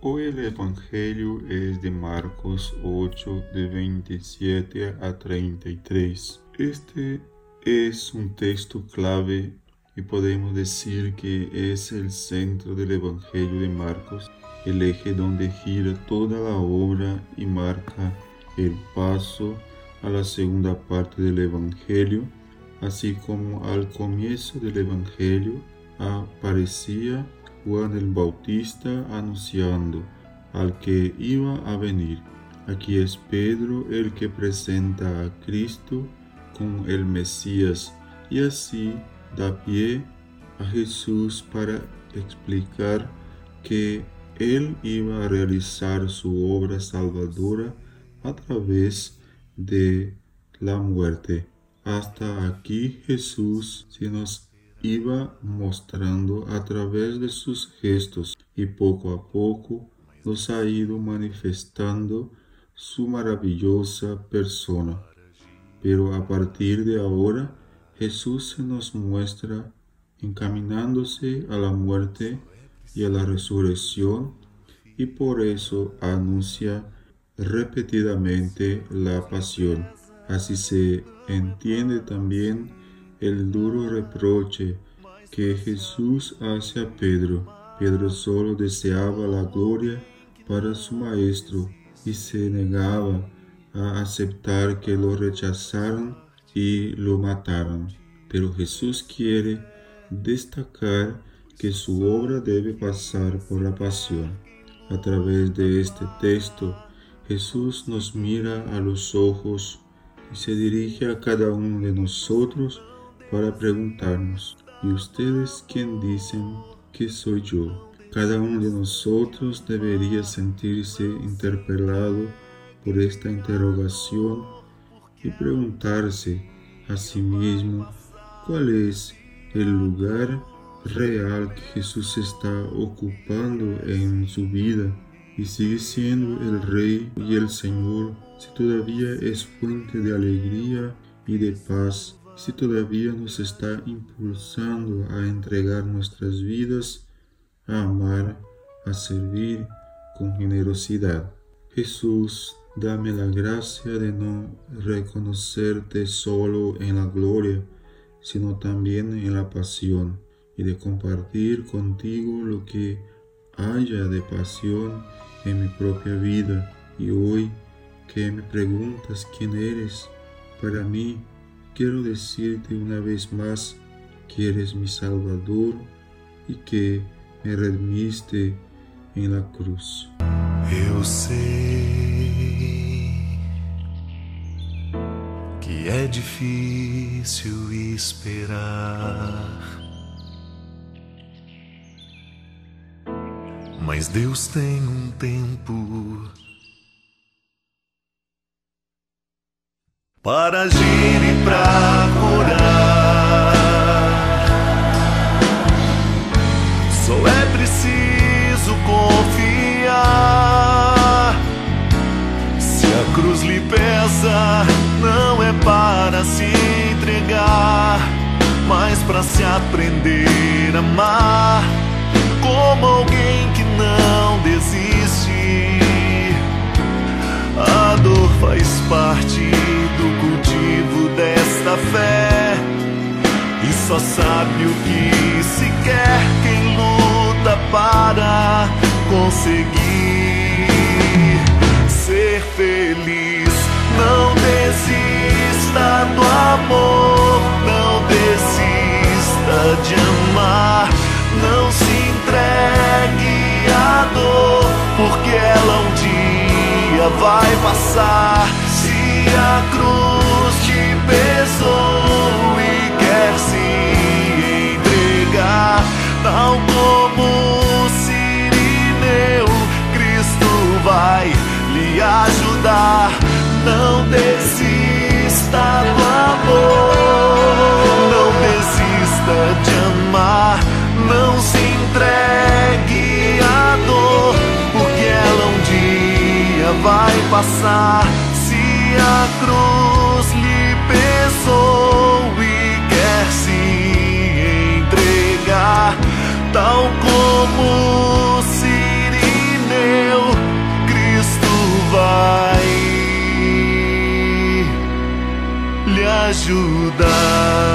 Hoy el Evangelio es de Marcos 8, de 27 a 33. Este es un texto clave y podemos decir que es el centro del Evangelio de Marcos, el eje donde gira toda la obra y marca el paso a la segunda parte del Evangelio, así como al comienzo del Evangelio aparecía Juan el Bautista anunciando al que iba a venir. Aquí es Pedro el que presenta a Cristo como el Mesías y así da pie a Jesús para explicar que él iba a realizar su obra salvadora a través de la muerte. Hasta aquí Jesús se nos iba mostrando a través de sus gestos y poco a poco nos ha ido manifestando su maravillosa persona. Pero a partir de ahora Jesús se nos muestra encaminándose a la muerte y a la resurrección y por eso anuncia repetidamente la pasión. Así se entiende también el duro reproche que Jesús hace a Pedro. Pedro solo deseaba la gloria para su maestro y se negaba a aceptar que lo rechazaran y lo mataran. Pero Jesús quiere destacar que su obra debe pasar por la pasión. A través de este texto, Jesús nos mira a los ojos y se dirige a cada uno de nosotros para preguntarnos, ¿y ustedes quién dicen que soy yo? Cada uno de nosotros debería sentirse interpelado por esta interrogación y preguntarse a sí mismo cuál es el lugar real que Jesús está ocupando en su vida y sigue siendo el Rey y el Señor si todavía es fuente de alegría y de paz si todavía nos está impulsando a entregar nuestras vidas, a amar, a servir con generosidad. Jesús, dame la gracia de no reconocerte solo en la gloria, sino también en la pasión, y de compartir contigo lo que haya de pasión en mi propia vida. Y hoy que me preguntas quién eres, para mí quiero decirte una vez más que eres mi Salvador y que me redimiste en la cruz. Eu sei que é difícil esperar, mas Deus tem um tempo para agir e para curar. Só é preciso confiar. Se a cruz lhe pesa, não é para se entregar, mas para se aprender a amar como alguém que não desiste. A dor faz parte fé. E só sabe o que se quer quem luta para conseguir ser feliz. Não desista do amor, não desista de amar, não se entregue à dor, porque ela um dia vai passar. Se a cruz ajudar. Não desista do amor, não desista de amar, não se entregue à dor, porque ela um dia vai passar. Se a cruz ajudar.